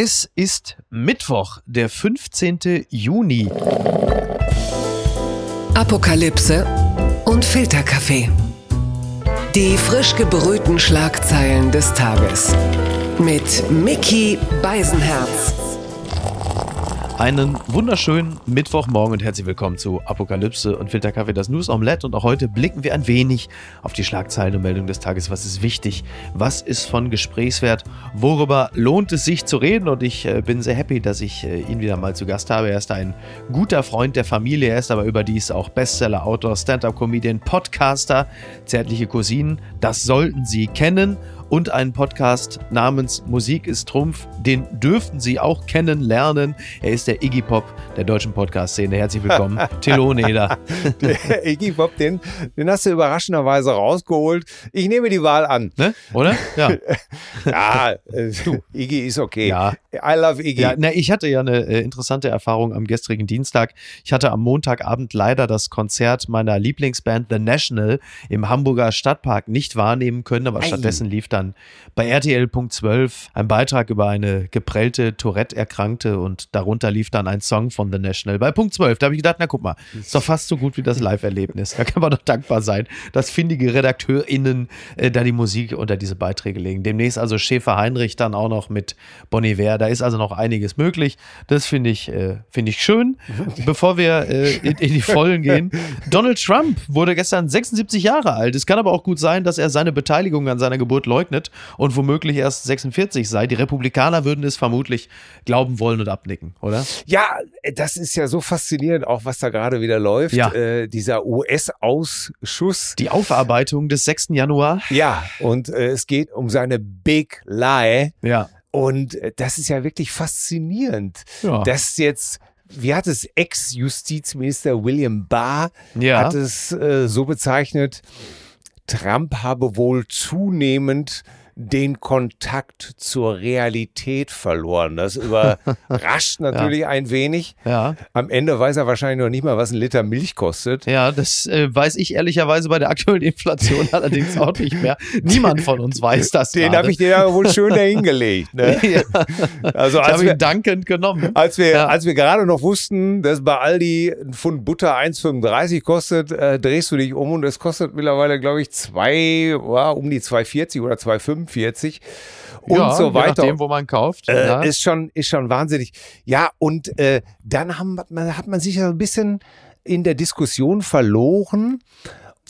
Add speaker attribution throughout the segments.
Speaker 1: Es ist Mittwoch, der 15. Juni.
Speaker 2: Apokalypse und Filterkaffee. Die frisch gebrühten Schlagzeilen des Tages. Mit Mickey Beisenherz.
Speaker 1: Einen wunderschönen Mittwochmorgen und herzlich willkommen zu Apokalypse und Filterkaffee, das News Omelette. Und auch heute blicken wir ein wenig auf die Schlagzeilen und Meldungen des Tages. Was ist wichtig? Was ist von Gesprächswert? Worüber lohnt es sich zu reden? Und ich äh, bin sehr happy, dass ich äh, ihn wieder mal zu Gast habe. Er ist ein guter Freund der Familie. Er ist aber überdies auch Bestseller, Autor, Stand-up-Comedian, Podcaster, zärtliche Cousinen. Das sollten Sie kennen und einen Podcast namens Musik ist Trumpf. Den dürften Sie auch kennenlernen. Er ist der Iggy Pop der deutschen Podcast-Szene. Herzlich willkommen, Thilo Neder.
Speaker 3: Der Iggy Pop, den, den hast du überraschenderweise rausgeholt. Ich nehme die Wahl an.
Speaker 1: Ne? Oder? Ja.
Speaker 3: ja, äh, Iggy ist okay.
Speaker 1: Ja.
Speaker 3: I love Iggy.
Speaker 1: Ja, na, ich hatte ja eine äh, interessante Erfahrung am gestrigen Dienstag. Ich hatte am Montagabend leider das Konzert meiner Lieblingsband The National im Hamburger Stadtpark nicht wahrnehmen können, aber
Speaker 3: Ei.
Speaker 1: stattdessen lief dann bei RTL.12 ein Beitrag über eine geprellte Tourette-Erkrankte und darunter lief dann ein Song von The National. Bei Punkt 12, da habe ich gedacht, na guck mal, ist doch fast so gut wie das Live-Erlebnis. Da kann man doch dankbar sein, dass findige RedakteurInnen äh, da die Musik unter diese Beiträge legen. Demnächst also Schäfer Heinrich dann auch noch mit Bonnie Iver. Da ist also noch einiges möglich. Das finde ich, äh, finde ich schön. Bevor wir äh, in, in die Vollen gehen. Donald Trump wurde gestern 76 Jahre alt. Es kann aber auch gut sein, dass er seine Beteiligung an seiner Geburt leugnet und womöglich erst 46 sei. Die Republikaner würden es vermutlich glauben wollen und abnicken, oder?
Speaker 3: Ja, das ist ja so faszinierend, auch was da gerade wieder läuft.
Speaker 1: Ja.
Speaker 3: Äh, dieser US-Ausschuss.
Speaker 1: Die Aufarbeitung des 6. Januar.
Speaker 3: Ja, und äh, es geht um seine Big Lie.
Speaker 1: Ja.
Speaker 3: Und äh, das ist ja wirklich faszinierend,
Speaker 1: Ja.
Speaker 3: dass jetzt, wie hat es Ex-Justizminister William Barr,
Speaker 1: Ja.
Speaker 3: hat es äh, so bezeichnet, Trump habe wohl zunehmend den Kontakt zur Realität verloren. Das überrascht natürlich ein wenig.
Speaker 1: Ja.
Speaker 3: Am Ende weiß er wahrscheinlich noch nicht mal, was ein Liter Milch kostet.
Speaker 1: Ja, das äh, weiß ich ehrlicherweise bei der aktuellen Inflation allerdings auch nicht mehr. Niemand von uns weiß das.
Speaker 3: Den habe ich dir ja wohl schön dahingelegt. Ne?
Speaker 1: ja,
Speaker 3: Also
Speaker 1: ich
Speaker 3: als
Speaker 1: habe
Speaker 3: wir,
Speaker 1: dankend genommen.
Speaker 3: als wir,
Speaker 1: Ja.
Speaker 3: als wir gerade noch wussten, dass bei Aldi ein Pfund Butter 1,35 kostet, äh, drehst du dich um und es kostet mittlerweile, glaube ich, zwei, ja, um die 2,40 oder 2,45 und
Speaker 1: ja,
Speaker 3: so
Speaker 1: Je
Speaker 3: weiter.
Speaker 1: nachdem, wo man kauft.
Speaker 3: Äh,
Speaker 1: ja.
Speaker 3: ist, schon, ist schon wahnsinnig. Ja, und äh, dann haben, hat, man, hat man sich ja ein bisschen in der Diskussion verloren.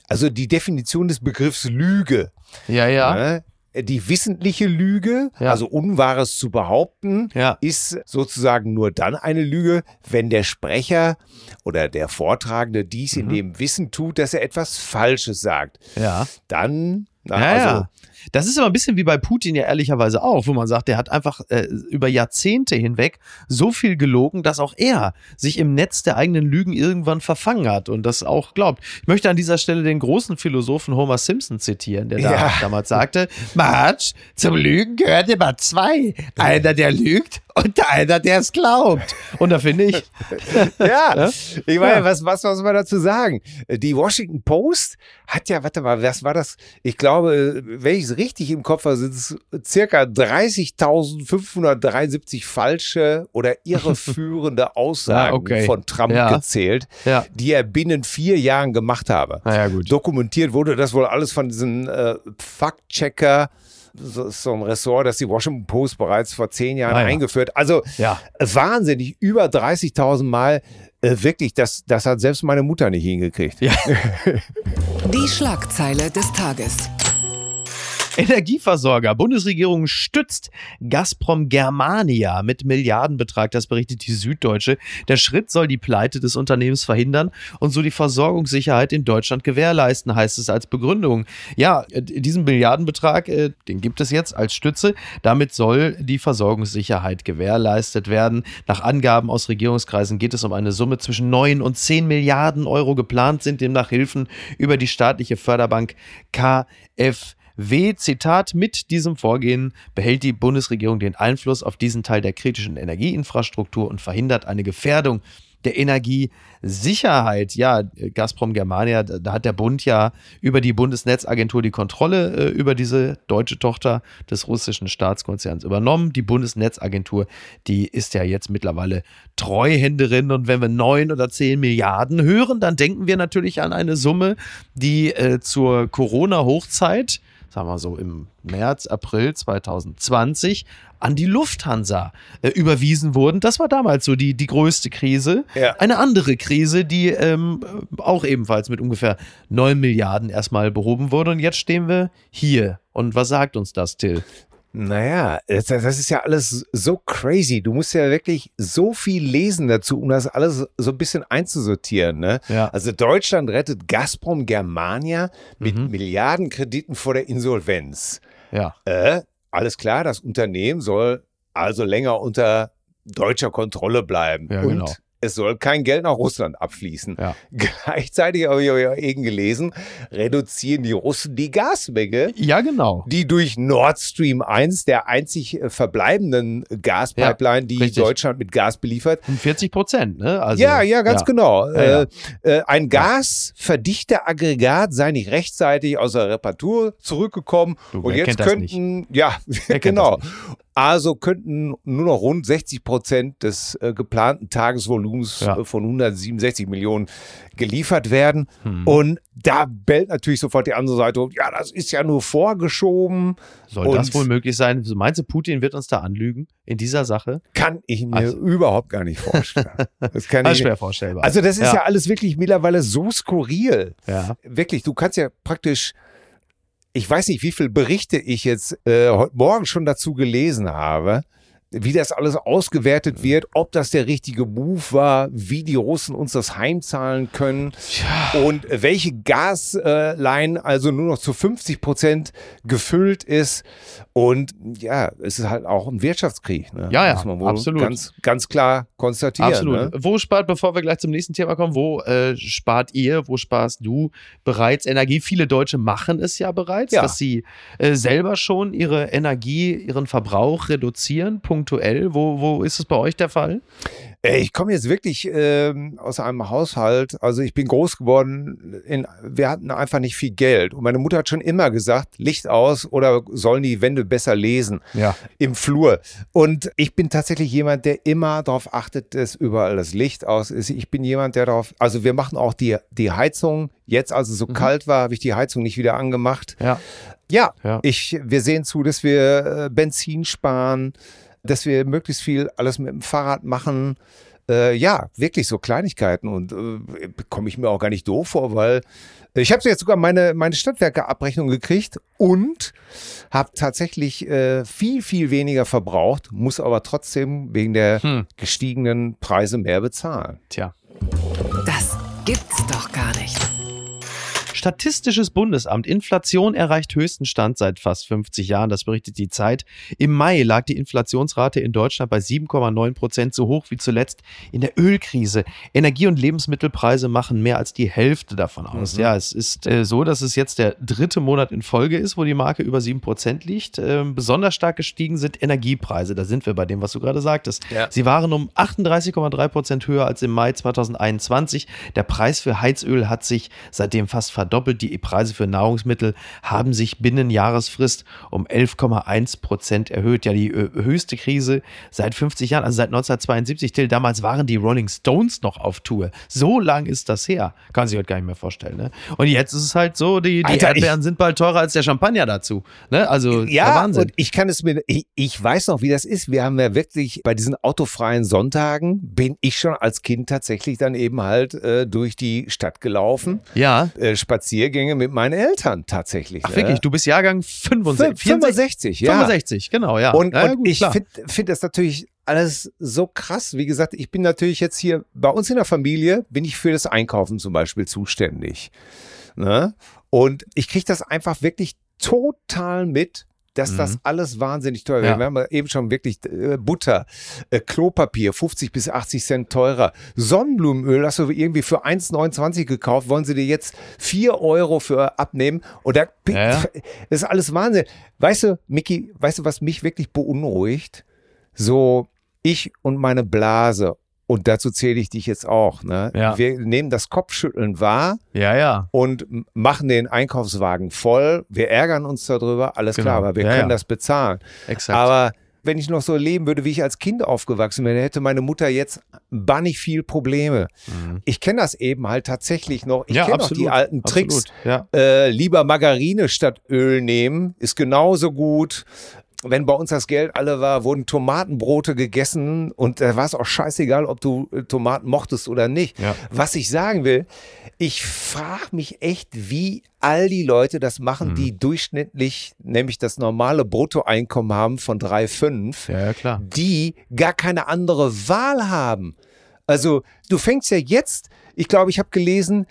Speaker 3: Also die Definition des Begriffs Lüge.
Speaker 1: ja, ja.
Speaker 3: Ne? Die wissentliche Lüge,
Speaker 1: Ja.
Speaker 3: also Unwahres zu behaupten,
Speaker 1: Ja.
Speaker 3: ist sozusagen nur dann eine Lüge, wenn der Sprecher oder der Vortragende dies
Speaker 1: Mhm.
Speaker 3: in dem Wissen tut, dass er etwas Falsches sagt.
Speaker 1: ja.
Speaker 3: Dann, na,
Speaker 1: Ja,
Speaker 3: also,
Speaker 1: ja. Das ist aber ein bisschen wie bei Putin ja ehrlicherweise auch, wo man sagt, der hat einfach äh, über Jahrzehnte hinweg so viel gelogen, dass auch er sich im Netz der eigenen Lügen irgendwann verfangen hat und das auch glaubt. Ich möchte an dieser Stelle den großen Philosophen Homer Simpson zitieren, der da
Speaker 3: Ja.
Speaker 1: damals sagte, Marge, zum Lügen gehört immer zwei. Einer, der lügt und einer, der es glaubt. Und da finde ich,
Speaker 3: Ja, ich meine, was, was soll man dazu sagen? Die Washington Post hat ja, warte mal, was war das? Ich glaube, wenn ich es richtig im Kopf habe, sind es circa 30.573 falsche oder irreführende Aussagen
Speaker 1: Ja, okay.
Speaker 3: von Trump
Speaker 1: Ja.
Speaker 3: gezählt,
Speaker 1: Ja.
Speaker 3: die er binnen vier Jahren gemacht habe.
Speaker 1: naja gut.
Speaker 3: Dokumentiert wurde das wohl alles von diesem äh, Fact-Checker, so, so ein Ressort, das die Washington Post bereits vor zehn Jahren
Speaker 1: Ah, ja.
Speaker 3: eingeführt. Also
Speaker 1: Ja.
Speaker 3: wahnsinnig, über 30.000 Mal. Äh, wirklich, das, das hat selbst meine Mutter nicht hingekriegt.
Speaker 1: Ja.
Speaker 2: Die Schlagzeile des Tages.
Speaker 1: Energieversorger. Bundesregierung stützt Gazprom Germania mit Milliardenbetrag. Das berichtet die Süddeutsche. Der Schritt soll die Pleite des Unternehmens verhindern und so die Versorgungssicherheit in Deutschland gewährleisten, heißt es als Begründung. Ja, diesen Milliardenbetrag, äh, den gibt es jetzt als Stütze. Damit soll die Versorgungssicherheit gewährleistet werden. Nach Angaben aus Regierungskreisen geht es um eine Summe zwischen 9 und 10 Milliarden Euro. Geplant sind demnach Hilfen über die staatliche Förderbank KfW. W. Zitat, mit diesem Vorgehen behält die Bundesregierung den Einfluss auf diesen Teil der kritischen Energieinfrastruktur und verhindert eine Gefährdung der Energiesicherheit. Ja, Gazprom Germania, da hat der Bund ja über die Bundesnetzagentur die Kontrolle äh, über diese deutsche Tochter des russischen Staatskonzerns übernommen. Die Bundesnetzagentur, die ist ja jetzt mittlerweile Treuhänderin und wenn wir neun oder zehn Milliarden hören, dann denken wir natürlich an eine Summe, die äh, zur Corona-Hochzeit sagen wir so im März, April 2020 an die Lufthansa äh, überwiesen wurden. Das war damals so die, die größte Krise.
Speaker 3: Ja.
Speaker 1: Eine andere Krise, die ähm, auch ebenfalls mit ungefähr 9 Milliarden erstmal behoben wurde. Und jetzt stehen wir hier. Und was sagt uns das, Till?
Speaker 3: Naja, das, das ist ja alles so crazy. Du musst ja wirklich so viel lesen dazu, um das alles so ein bisschen einzusortieren. Ne?
Speaker 1: Ja.
Speaker 3: Also Deutschland rettet Gazprom Germania mit Milliardenkrediten vor der Insolvenz.
Speaker 1: Ja.
Speaker 3: Äh, alles klar, das Unternehmen soll also länger unter deutscher Kontrolle bleiben.
Speaker 1: Ja,
Speaker 3: Und
Speaker 1: genau.
Speaker 3: Es soll kein Geld nach Russland abfließen.
Speaker 1: Ja.
Speaker 3: Gleichzeitig habe ich ja eben gelesen, reduzieren die Russen die Gasmenge
Speaker 1: Ja, genau.
Speaker 3: die durch Nord Stream 1, der einzig äh, verbleibenden Gaspipeline, die
Speaker 1: richtig.
Speaker 3: Deutschland mit Gas beliefert.
Speaker 1: Um 40 Prozent, ne? Also,
Speaker 3: ja, ja, ganz genau.
Speaker 1: Ja, ja.
Speaker 3: Äh, äh, ein Gasverdichteraggregat sei nicht rechtzeitig aus der Reparatur zurückgekommen
Speaker 1: Du,
Speaker 3: und jetzt könnten, ja, genau. Also könnten nur noch rund 60 Prozent des äh, geplanten Tagesvolumens
Speaker 1: Ja.
Speaker 3: äh, von 167 Millionen geliefert werden.
Speaker 1: Hm.
Speaker 3: Und da bellt natürlich sofort die andere Seite, ja, das ist ja nur vorgeschoben.
Speaker 1: Soll
Speaker 3: und
Speaker 1: das wohl möglich sein? Meinst du, Putin wird uns da anlügen in dieser Sache?
Speaker 3: Kann ich mir
Speaker 1: Also-
Speaker 3: überhaupt gar nicht vorstellen. Das kann
Speaker 1: Das schwer vorstellbar.
Speaker 3: also das ist ja.
Speaker 1: Ja.
Speaker 3: alles wirklich mittlerweile so skurril.
Speaker 1: ja.
Speaker 3: Wirklich, du kannst ja praktisch, ich weiß nicht, wie viele Berichte ich jetzt äh, heute Morgen schon dazu gelesen habe, wie das alles ausgewertet wird, ob das der richtige Move war, wie die Russen uns das heimzahlen können und welche Gasline also nur noch zu 50 Prozent gefüllt ist. Und ja, es ist halt auch ein Wirtschaftskrieg. Ne?
Speaker 1: Ja, ja,
Speaker 3: Muss man wohl
Speaker 1: absolut.
Speaker 3: Ganz, ganz klar konstatieren.
Speaker 1: Absolut.
Speaker 3: Ne?
Speaker 1: Wo spart, bevor wir gleich zum nächsten Thema kommen, wo äh, spart ihr, wo sparst du bereits Energie? Viele Deutsche machen es ja bereits,
Speaker 3: Ja.
Speaker 1: dass sie äh, selber schon ihre Energie, ihren Verbrauch reduzieren, punktuell. Wo, wo ist es bei euch der Fall?
Speaker 3: Ich komme jetzt wirklich ähm, aus einem Haushalt, also ich bin groß geworden, in, wir hatten einfach nicht viel Geld. Und meine Mutter hat schon immer gesagt, Licht aus oder sollen die Wände besser lesen
Speaker 1: Ja.
Speaker 3: im Flur. Und ich bin tatsächlich jemand, der immer darauf achtet, dass überall das Licht aus ist. Ich bin jemand, der darauf, also wir machen auch die, die Heizung. Jetzt, als es so kalt war, habe ich die Heizung nicht wieder angemacht.
Speaker 1: Ja.
Speaker 3: Ja,
Speaker 1: Ja.
Speaker 3: Ich, wir sehen zu, dass wir äh, Benzin sparen, dass wir möglichst viel alles mit dem Fahrrad machen. Äh, ja, wirklich so Kleinigkeiten und äh, komme ich mir auch gar nicht doof vor, weil ich habe jetzt sogar meine, meine Stadtwerke-Abrechnung gekriegt und habe tatsächlich äh, viel, viel weniger verbraucht, muss aber trotzdem wegen der
Speaker 1: Hm.
Speaker 3: gestiegenen Preise mehr bezahlen.
Speaker 1: Tja.
Speaker 2: Das gibt's doch gar nicht.
Speaker 1: Statistisches Bundesamt. Inflation erreicht höchsten Stand seit fast 50 Jahren. Das berichtet die Zeit. Im Mai lag die Inflationsrate in Deutschland bei 7,9 Prozent, so hoch wie zuletzt in der Ölkrise. Energie- und Lebensmittelpreise machen mehr als die Hälfte davon aus. Ja, es ist äh, so, dass es jetzt der dritte Monat in Folge ist, wo die Marke über 7 Prozent liegt. Ähm, besonders stark gestiegen sind Energiepreise. Da sind wir bei dem, was du gerade sagtest.
Speaker 3: Ja.
Speaker 1: Sie waren um 38,3 Prozent höher als im Mai 2021. Der Preis für Heizöl hat sich seitdem fast verdoppelt. Die Preise für Nahrungsmittel haben sich binnen Jahresfrist um 11,1 Prozent erhöht. Ja, die äh, höchste Krise seit 50 Jahren, also seit 1972. Till, damals waren die Rolling Stones noch auf Tour. So lang ist das her. Kann sich heute gar nicht mehr vorstellen. Ne? Und jetzt ist es halt so, die, die
Speaker 3: Alter,
Speaker 1: Erdbeeren sind bald teurer als der Champagner dazu. Ne? Also der
Speaker 3: Ja,
Speaker 1: Wahnsinn.
Speaker 3: und ich kann es mir, ich, ich weiß noch, wie das ist. Wir haben ja wirklich bei diesen autofreien Sonntagen bin ich schon als Kind tatsächlich dann eben halt äh, durch die Stadt gelaufen.
Speaker 1: ja.
Speaker 3: Äh, Spaziergänge mit meinen Eltern tatsächlich.
Speaker 1: Ach wirklich, du bist Jahrgang 65.
Speaker 3: 65, ja.
Speaker 1: 65, genau, ja.
Speaker 3: Und,
Speaker 1: ja,
Speaker 3: und
Speaker 1: gut,
Speaker 3: ich finde find das natürlich alles so krass. Wie gesagt, ich bin natürlich jetzt hier bei uns in der Familie, bin ich für das Einkaufen zum Beispiel zuständig. Ne? Und ich kriege das einfach wirklich total mit, dass das alles wahnsinnig teuer wird.
Speaker 1: Mhm. Ja.
Speaker 3: Wir haben eben schon wirklich äh, Butter, äh, Klopapier, 50 bis 80 Cent teurer. Sonnenblumenöl hast du irgendwie für 1,29 gekauft, wollen sie dir jetzt 4 Euro für abnehmen. Und da,
Speaker 1: Ja,
Speaker 3: ist alles Wahnsinn. Weißt du, Micky, weißt du, was mich wirklich beunruhigt? So, ich und meine Blase Und dazu zähle ich dich jetzt auch. Ne?
Speaker 1: Ja.
Speaker 3: Wir nehmen das Kopfschütteln wahr
Speaker 1: Ja, ja.
Speaker 3: und machen den Einkaufswagen voll. Wir ärgern uns darüber, alles
Speaker 1: Genau.
Speaker 3: klar, aber wir
Speaker 1: Ja,
Speaker 3: können
Speaker 1: ja.
Speaker 3: das bezahlen.
Speaker 1: Exakt.
Speaker 3: Aber wenn ich noch so leben würde, wie ich als Kind aufgewachsen bin, hätte meine Mutter jetzt bannig viel Probleme. Ich kenne das eben halt tatsächlich noch. Ich
Speaker 1: Mhm. ja,
Speaker 3: kenne auch die alten Tricks.
Speaker 1: Absolut. Ja.
Speaker 3: Äh, lieber Margarine statt Öl nehmen, ist genauso gut. Wenn bei uns das Geld alle war, wurden Tomatenbrote gegessen und da war es auch scheißegal, ob du äh, Tomaten mochtest oder nicht.
Speaker 1: Ja.
Speaker 3: Was ich sagen will, ich frage mich echt, wie all die Leute das
Speaker 1: Mhm.
Speaker 3: machen, die durchschnittlich, nämlich das normale Bruttoeinkommen haben von 3,5,
Speaker 1: ja, ja, klar.
Speaker 3: die gar keine andere Wahl haben. Also du fängst ja jetzt, ich glaube, ich habe gelesen, äh,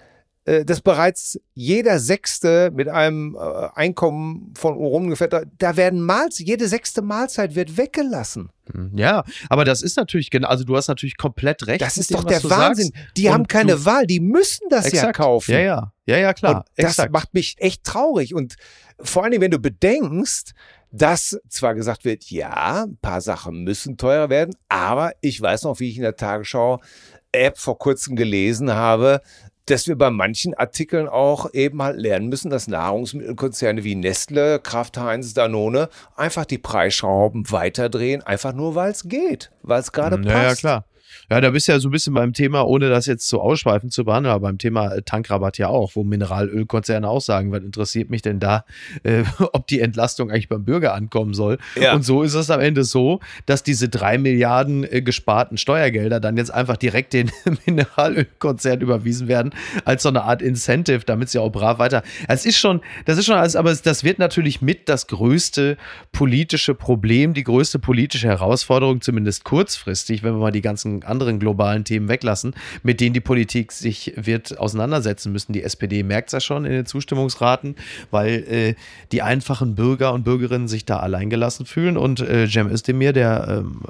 Speaker 3: dass bereits jeder Sechste mit einem äh, Einkommen von ungefähr, da, da werden Mahls, jede sechste Mahlzeit wird weggelassen.
Speaker 1: Ja, aber das ist natürlich, genau, also du hast natürlich komplett recht.
Speaker 3: Das ist
Speaker 1: dem,
Speaker 3: doch der Wahnsinn.
Speaker 1: sagst.
Speaker 3: Die
Speaker 1: Und
Speaker 3: haben keine Wahl, die müssen das ja
Speaker 1: Exakt.
Speaker 3: kaufen.
Speaker 1: Ja, ja. Ja, ja, klar.
Speaker 3: Und das
Speaker 1: Exakt.
Speaker 3: macht mich echt traurig. Und vor allem, wenn du bedenkst, dass zwar gesagt wird, ja, ein paar Sachen müssen teurer werden, aber ich weiß noch, wie ich in der Tagesschau-App vor kurzem gelesen habe, dass wir bei manchen Artikeln auch eben halt lernen müssen, dass Nahrungsmittelkonzerne wie Nestle, Kraft Heinz, Danone einfach die Preisschrauben weiterdrehen, einfach nur weil es geht, weil es gerade passt.
Speaker 1: Ja, ja, klar. Ja, da bist du ja so ein bisschen beim Thema, ohne das jetzt zu ausschweifend zu behandeln, aber beim Thema äh, Tankrabatt ja auch, wo Mineralölkonzerne auch sagen, was interessiert mich denn da, äh, ob die Entlastung eigentlich beim Bürger ankommen soll.
Speaker 3: Ja.
Speaker 1: Und so ist es am Ende so, dass diese drei Milliarden äh, gesparten Steuergelder dann jetzt einfach direkt den Mineralölkonzern überwiesen werden, als so eine Art Incentive, damit sie auch brav weiter. Es ist schon, das ist schon alles, aber das wird natürlich mit das größte politische Problem, die größte politische Herausforderung, zumindest kurzfristig, wenn wir mal die ganzen anderen globalen Themen weglassen, mit denen die Politik sich wird auseinandersetzen müssen. Die SPD merkt es ja schon in den Zustimmungsraten, weil äh, die einfachen Bürger und Bürgerinnen sich da alleingelassen fühlen. Und äh, Cem Özdemir, der ähm,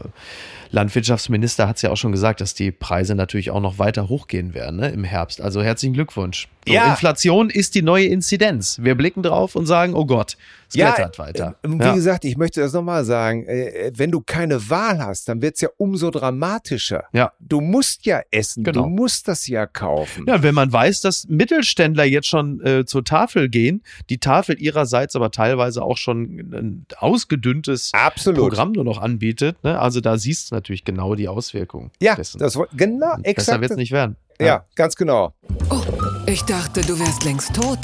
Speaker 1: Landwirtschaftsminister, hat es ja auch schon gesagt, dass die Preise natürlich auch noch weiter hochgehen werden ne, im Herbst. Also herzlichen Glückwunsch. So,
Speaker 3: Ja.
Speaker 1: Inflation ist die neue Inzidenz. Wir blicken drauf und sagen, oh Gott, es klettert weiter.
Speaker 3: äh, Wie
Speaker 1: Ja.
Speaker 3: gesagt, ich möchte das nochmal sagen. äh, Wenn du keine Wahl hast, dann wird es ja umso dramatischer.
Speaker 1: Ja.
Speaker 3: Du musst ja essen,
Speaker 1: Genau.
Speaker 3: du musst das ja kaufen.
Speaker 1: Ja, wenn man weiß, dass Mittelständler jetzt schon äh, zur Tafel gehen, die Tafel ihrerseits aber teilweise auch schon ein ausgedünntes
Speaker 3: Absolut.
Speaker 1: Programm nur noch anbietet, ne? also da siehst du natürlich genau die Auswirkungen.
Speaker 3: Ja,
Speaker 1: dessen.
Speaker 3: das genau,
Speaker 1: Besser
Speaker 3: exakt.
Speaker 1: wird es nicht werden.
Speaker 3: Ja, ganz genau.
Speaker 2: Oh, ich dachte, du wärst längst tot.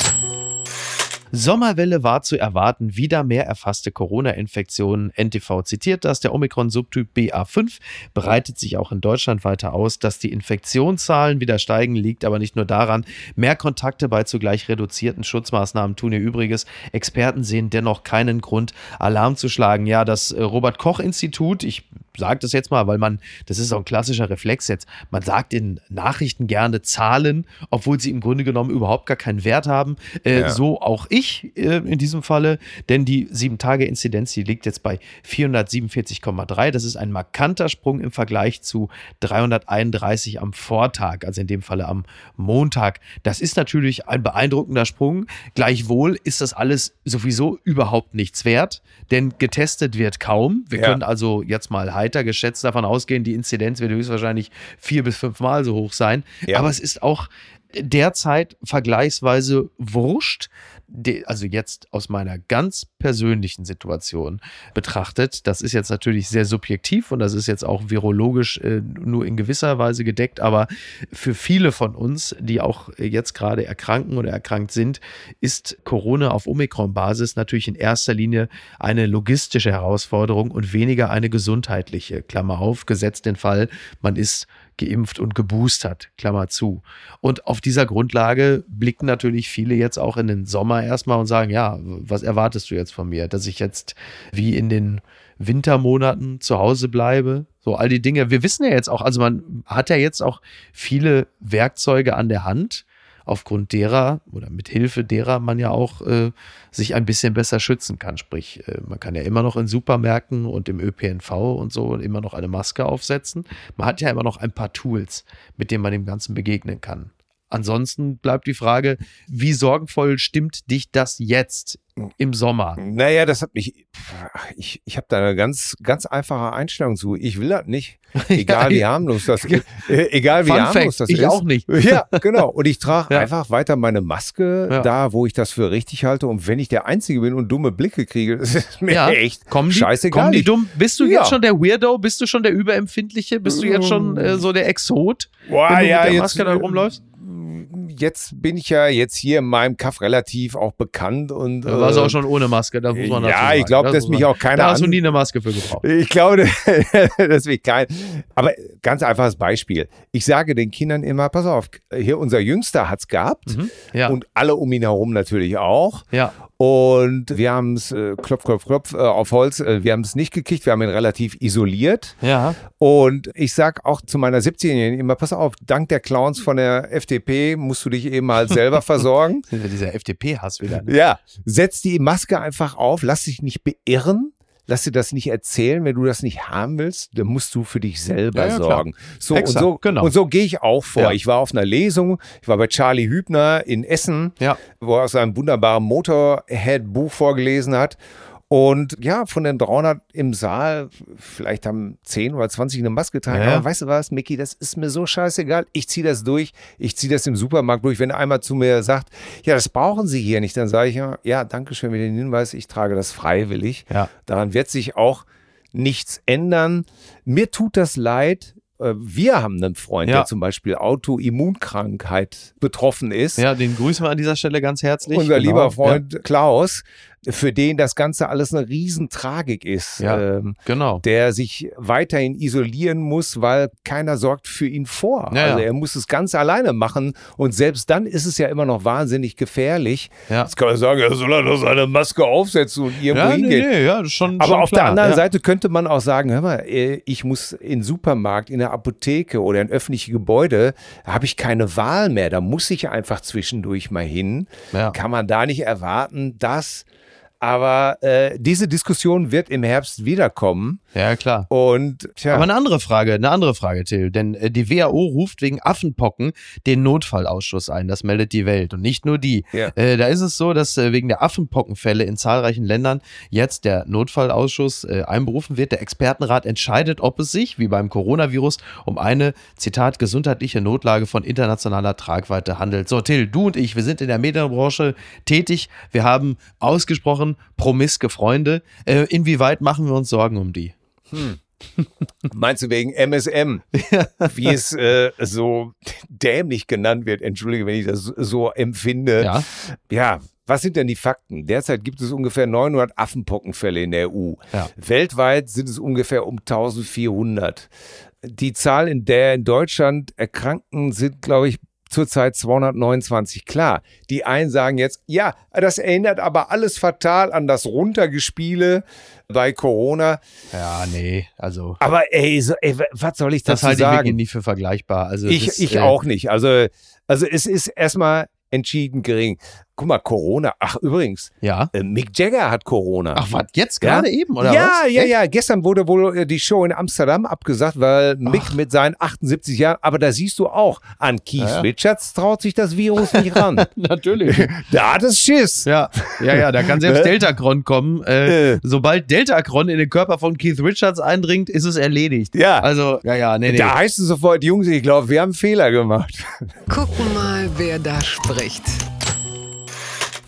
Speaker 1: Sommerwelle war zu erwarten, wieder mehr erfasste Corona-Infektionen. NTV zitiert das. Der Omikron-Subtyp BA5 breitet sich auch in Deutschland weiter aus. Dass die Infektionszahlen wieder steigen, liegt aber nicht nur daran. Mehr Kontakte bei zugleich reduzierten Schutzmaßnahmen tun ihr Übriges. Experten sehen dennoch keinen Grund, Alarm zu schlagen. Ja, das äh, Robert-Koch-Institut, ich sage das jetzt mal, weil man, das ist auch ein klassischer Reflex jetzt, man sagt in Nachrichten gerne Zahlen, obwohl sie im Grunde genommen überhaupt gar keinen Wert haben. Äh,
Speaker 3: Ja.
Speaker 1: So auch ich äh, in diesem Falle, denn die 7-Tage-Inzidenz, die liegt jetzt bei 447,3. Das ist ein markanter Sprung im Vergleich zu 331 am Vortag, also in dem Falle am Montag. Das ist natürlich ein beeindruckender Sprung. Gleichwohl ist das alles sowieso überhaupt nichts wert, denn getestet wird kaum. Wir
Speaker 3: Ja.
Speaker 1: können also jetzt mal heiter geschätzt davon ausgehen, die Inzidenz wird höchstwahrscheinlich vier bis fünfmal so hoch sein.
Speaker 3: Ja.
Speaker 1: Aber es ist auch derzeit vergleichsweise wurscht, de- also jetzt aus meiner ganz persönlichen Situation betrachtet, das ist jetzt natürlich sehr subjektiv und das ist jetzt auch virologisch äh, nur in gewisser Weise gedeckt, aber für viele von uns, die auch jetzt gerade erkranken oder erkrankt sind, ist Corona auf Omikron-Basis natürlich in erster Linie eine logistische Herausforderung und weniger eine gesundheitliche. Klammer auf, gesetzt den Fall, man ist geimpft und geboostert, Klammer zu. Und auf dieser Grundlage blicken natürlich viele jetzt auch in den Sommer erstmal und sagen, ja, was erwartest du jetzt von mir? Dass ich jetzt wie in den Wintermonaten zu Hause bleibe? So all die Dinge. Wir wissen ja jetzt auch, also man hat ja jetzt auch viele Werkzeuge an der Hand, aufgrund derer oder mit Hilfe derer man ja auch äh, sich ein bisschen besser schützen kann. Sprich, äh, man kann ja immer noch in Supermärkten und im ÖPNV und so immer noch eine Maske aufsetzen. Man hat ja immer noch ein paar Tools, mit denen man dem Ganzen begegnen kann. Ansonsten bleibt die Frage, wie sorgenvoll stimmt dich das jetzt im Sommer?
Speaker 3: Naja, das hat mich. Ich, ich habe da eine ganz, ganz einfache Einstellung zu. Ich will das nicht. Egal wie harmlos das ist. Äh, egal wie
Speaker 1: Fun
Speaker 3: harmlos
Speaker 1: Fact,
Speaker 3: das
Speaker 1: ich
Speaker 3: ist.
Speaker 1: auch nicht.
Speaker 3: Ja, genau. Und ich trage
Speaker 1: Ja.
Speaker 3: einfach weiter meine Maske
Speaker 1: Ja.
Speaker 3: da, wo ich das für richtig halte. Und wenn ich der Einzige bin und dumme Blicke kriege, das ist mir
Speaker 1: Ja,
Speaker 3: echt
Speaker 1: kommen die,
Speaker 3: scheißegal.
Speaker 1: Kommen die
Speaker 3: Ich-
Speaker 1: dumm? Bist du
Speaker 3: Ja.
Speaker 1: jetzt schon der Weirdo? Bist du schon der Überempfindliche? Bist du jetzt schon äh, so der Exot,
Speaker 3: Boah,
Speaker 1: wenn du
Speaker 3: ja,
Speaker 1: mit der
Speaker 3: jetzt,
Speaker 1: Maske da rumläufst?
Speaker 3: Jetzt bin ich ja jetzt hier in meinem Kaff relativ auch bekannt und
Speaker 1: Du warst
Speaker 3: äh,
Speaker 1: auch schon ohne Maske, das muss man
Speaker 3: ja, ich glaub,
Speaker 1: Das
Speaker 3: dass mich
Speaker 1: man-
Speaker 3: auch keiner
Speaker 1: Da hast du nie eine Maske für gebraucht.
Speaker 3: Ich glaube, das will kein. Aber ganz einfaches Beispiel. Ich sage den Kindern immer, pass auf, hier unser Jüngster hat's gehabt
Speaker 1: Mhm. Ja,
Speaker 3: und alle um ihn herum natürlich auch.
Speaker 1: ja.
Speaker 3: Und wir haben es, äh, klopf, klopf, klopf, äh, auf Holz, äh, wir haben es nicht gekriegt, wir haben ihn relativ isoliert.
Speaker 1: Ja,
Speaker 3: Und ich sag auch zu meiner 17-Jährigen immer, pass auf, dank der Clowns von der FDP musst du dich eben halt selber versorgen.
Speaker 1: dieser FDP-Hass wieder. Ne?
Speaker 3: Ja, setz die Maske einfach auf, lass dich nicht beirren. Lass dir das nicht erzählen, wenn du das nicht haben willst, dann musst du für dich selber
Speaker 1: Ja, ja,
Speaker 3: sorgen. So
Speaker 1: Exakt,
Speaker 3: und so
Speaker 1: genau.
Speaker 3: und so gehe ich auch vor.
Speaker 1: Ja.
Speaker 3: Ich war auf einer Lesung, ich war bei Charlie Hübner in Essen, wo er aus seinem wunderbaren Motorhead-Buch vorgelesen hat. Und ja, von den 300 im Saal, vielleicht haben 10 oder 20 eine Maske getragen.
Speaker 1: Ja.
Speaker 3: Aber weißt du was, Micky, das ist mir so scheißegal. Ich ziehe das durch. Ich ziehe das im Supermarkt durch. Wenn einer zu mir sagt, ja, das brauchen Sie hier nicht, dann sage ich ja, ja, danke schön für den Hinweis. Ich trage das freiwillig.
Speaker 1: Ja.
Speaker 3: Daran wird sich auch nichts ändern. Mir tut das leid. Äh, Wir haben einen Freund,
Speaker 1: Ja.
Speaker 3: der zum Beispiel Autoimmunkrankheit betroffen ist.
Speaker 1: ja, den grüßen wir an dieser Stelle ganz herzlich.
Speaker 3: Unser
Speaker 1: Genau.
Speaker 3: lieber Freund Klaus, für den das Ganze alles eine Riesentragik ist.
Speaker 1: Ja.
Speaker 3: Ähm,
Speaker 1: Ja, genau.
Speaker 3: der sich weiterhin isolieren muss, weil keiner sorgt für ihn vor.
Speaker 1: Ja,
Speaker 3: also
Speaker 1: ja.
Speaker 3: er muss es ganz alleine machen und selbst dann ist es ja immer noch wahnsinnig gefährlich.
Speaker 1: Ja.
Speaker 3: Jetzt kann man sagen, er soll er doch seine Maske aufsetzen und irgendwo
Speaker 1: Ja, nee,
Speaker 3: hingehen.
Speaker 1: nee, ja, das ist schon,
Speaker 3: Aber
Speaker 1: schon
Speaker 3: auf
Speaker 1: klar.
Speaker 3: der anderen
Speaker 1: ja.
Speaker 3: Seite könnte man auch sagen, hör mal, äh, ich muss in Supermarkt, in der Apotheke oder in öffentliche Gebäude, da habe ich keine Wahl mehr. Da muss ich einfach zwischendurch mal hin.
Speaker 1: Ja.
Speaker 3: Kann man da nicht erwarten, dass. Aber äh, diese Diskussion wird im Herbst wiederkommen.
Speaker 1: Ja, klar.
Speaker 3: Und tja,
Speaker 1: Aber eine andere Frage, eine andere Frage, Till. Denn äh, die WHO ruft wegen Affenpocken den Notfallausschuss ein. Das meldet die Welt. Und nicht nur die.
Speaker 3: Ja.
Speaker 1: Äh, da ist es so, dass äh, wegen der Affenpockenfälle in zahlreichen Ländern jetzt der Notfallausschuss äh, einberufen wird. Der Expertenrat entscheidet, ob es sich, wie beim Coronavirus, um eine, Zitat, gesundheitliche Notlage von internationaler Tragweite handelt. So, Till, du und ich, wir sind in der Medienbranche tätig. Wir haben ausgesprochen promiske Freunde. Äh, inwieweit machen wir uns Sorgen um die?
Speaker 3: meinst du wegen MSM, wie es äh, so dämlich genannt wird? Entschuldige, wenn ich das so empfinde.
Speaker 1: Ja.
Speaker 3: Ja, was sind denn die Fakten? Derzeit gibt es ungefähr 900 Affenpockenfälle in der EU.
Speaker 1: Ja.
Speaker 3: Weltweit sind es ungefähr um 1400. Die Zahl, in der in Deutschland erkranken, sind, glaube ich, zurzeit 229. Klar, die einen sagen jetzt, ja, das erinnert aber alles fatal an das Runtergespiele bei Corona.
Speaker 1: Ja, nee, also
Speaker 3: Aber ey, so, ey was soll ich
Speaker 1: das
Speaker 3: dazu
Speaker 1: halte ich wirklich
Speaker 3: sagen?
Speaker 1: nicht für vergleichbar. Also
Speaker 3: Ich,
Speaker 1: das,
Speaker 3: ich
Speaker 1: äh,
Speaker 3: auch nicht. Also, also es ist erstmal entschieden gering. Guck mal, Corona. Ach, übrigens,
Speaker 1: Ja.
Speaker 3: äh, Mick Jagger hat Corona.
Speaker 1: Ach, was, jetzt
Speaker 3: Ja?
Speaker 1: gerade eben, oder
Speaker 3: ja,
Speaker 1: was?
Speaker 3: ja,
Speaker 1: Echt?
Speaker 3: ja. Gestern wurde wohl äh, die Show in Amsterdam abgesagt, weil Mick
Speaker 1: Ach.
Speaker 3: mit seinen 78 Jahren, aber da siehst du auch, an Keith
Speaker 1: Ja, ja.
Speaker 3: Richards traut sich das Virus nicht ran.
Speaker 1: Natürlich.
Speaker 3: da hat es Schiss.
Speaker 1: Ja, ja, ja, da kann selbst? Deltacron kommen. Äh,
Speaker 3: Äh.
Speaker 1: Sobald Deltacron in den Körper von Keith Richards eindringt, ist es erledigt.
Speaker 3: Ja.
Speaker 1: Also, ja, ja, nee, nee.
Speaker 3: Da heißt es sofort, Jungs, ich glaube, wir haben einen Fehler gemacht.
Speaker 2: Gucken mal, wer da spricht.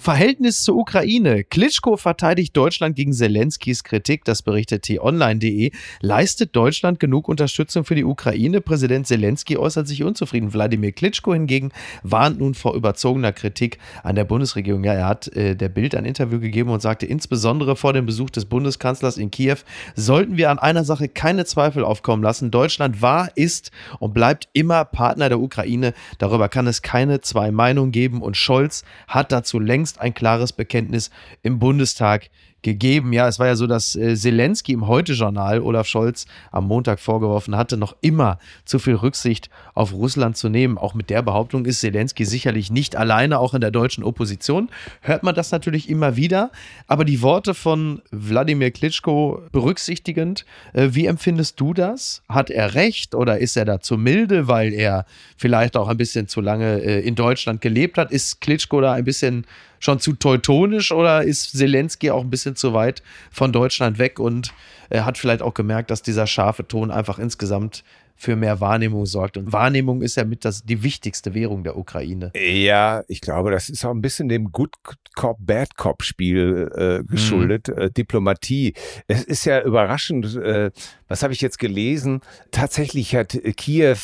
Speaker 1: Verhältnis zur Ukraine. Klitschko verteidigt Deutschland gegen Zelenskis Kritik, das berichtet t-online.de. Leistet Deutschland genug Unterstützung für die Ukraine? Präsident Zelensky äußert sich unzufrieden. Wladimir Klitschko hingegen warnt nun vor überzogener Kritik an der Bundesregierung. Ja, er hat äh, der Bild ein Interview gegeben und sagte, insbesondere vor dem Besuch des Bundeskanzlers in Kiew sollten wir an einer Sache keine Zweifel aufkommen lassen. Deutschland war, ist und bleibt immer Partner der Ukraine. Darüber kann es keine zwei Meinungen geben und Scholz hat dazu längst ein klares Bekenntnis im Bundestag gegeben. Ja, es war ja so, dass äh, Zelensky im Heute-Journal Olaf Scholz am Montag vorgeworfen hatte, noch immer zu viel Rücksicht auf Russland zu nehmen. Auch mit der Behauptung ist Zelensky sicherlich nicht alleine, auch in der deutschen Opposition. Hört man das natürlich immer wieder. Aber die Worte von Wladimir Klitschko berücksichtigend, äh, wie empfindest du das? Hat er recht oder ist er da zu milde, weil er vielleicht auch ein bisschen zu lange äh, in Deutschland gelebt hat? Ist Klitschko da ein bisschen schon zu teutonisch oder ist Zelensky auch ein bisschen zu weit von Deutschland weg und er hat vielleicht auch gemerkt, dass dieser scharfe Ton einfach insgesamt für mehr Wahrnehmung sorgt. Und Wahrnehmung ist ja mit das, die wichtigste Währung der Ukraine.
Speaker 3: Ja, ich glaube, das ist auch ein bisschen dem Good Cop, Bad Cop Spiel äh, geschuldet, mhm. äh, Diplomatie. Es ist ja überraschend, äh, was habe ich jetzt gelesen? Tatsächlich hat Kiew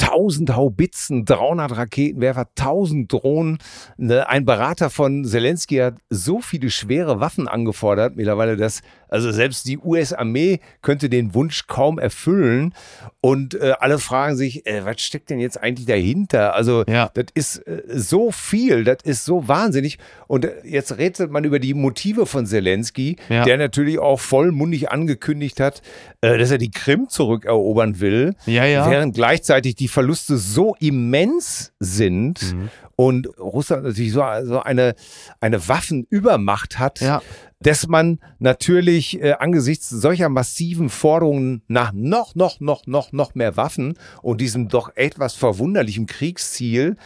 Speaker 3: 1000 Haubitzen, 300 Raketenwerfer, 1000 Drohnen. Ne, ein Berater von Zelensky hat so viele schwere Waffen angefordert, mittlerweile, dass also selbst die US-Armee könnte den Wunsch kaum erfüllen. Und äh, alle fragen sich, äh, was steckt denn jetzt eigentlich dahinter? Also ja. das ist äh, so viel, das ist so wahnsinnig. Und äh, jetzt rätselt man über die Motive von Zelensky, ja. der natürlich auch vollmundig angekündigt hat, äh, dass er die Krim zurückerobern will, ja, während gleichzeitig die Verluste so immens sind mhm. Und Russland natürlich so, so eine, eine Waffenübermacht hat, ja. dass man natürlich äh, angesichts solcher massiven Forderungen nach noch, noch, noch, noch, noch mehr Waffen und diesem doch etwas verwunderlichen Kriegsziel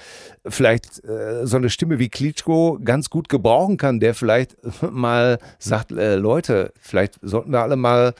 Speaker 3: vielleicht äh, so eine Stimme wie Klitschko ganz gut gebrauchen kann, der vielleicht mal sagt, äh, Leute, vielleicht sollten wir alle mal